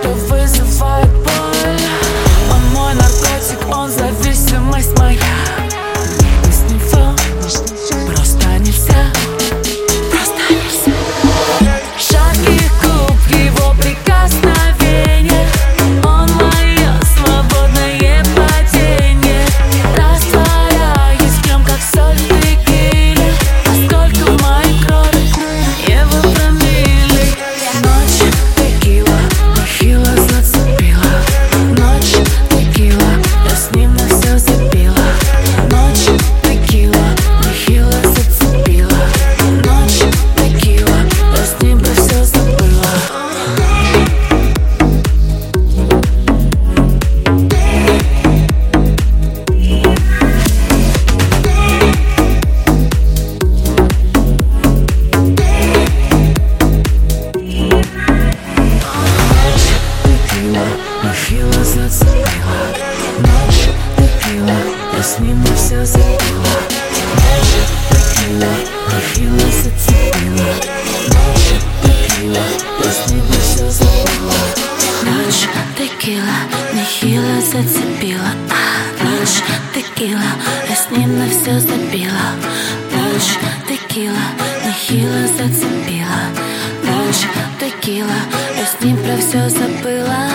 Что снімався за тіла Майже прикрила, прихила зацепила Майже прикрила, все забула Ніч текіла, нехіла зацепила Ніч текіла, все забіла Ніч текіла, нехіла зацепила Ніч текіла, я сні про все забила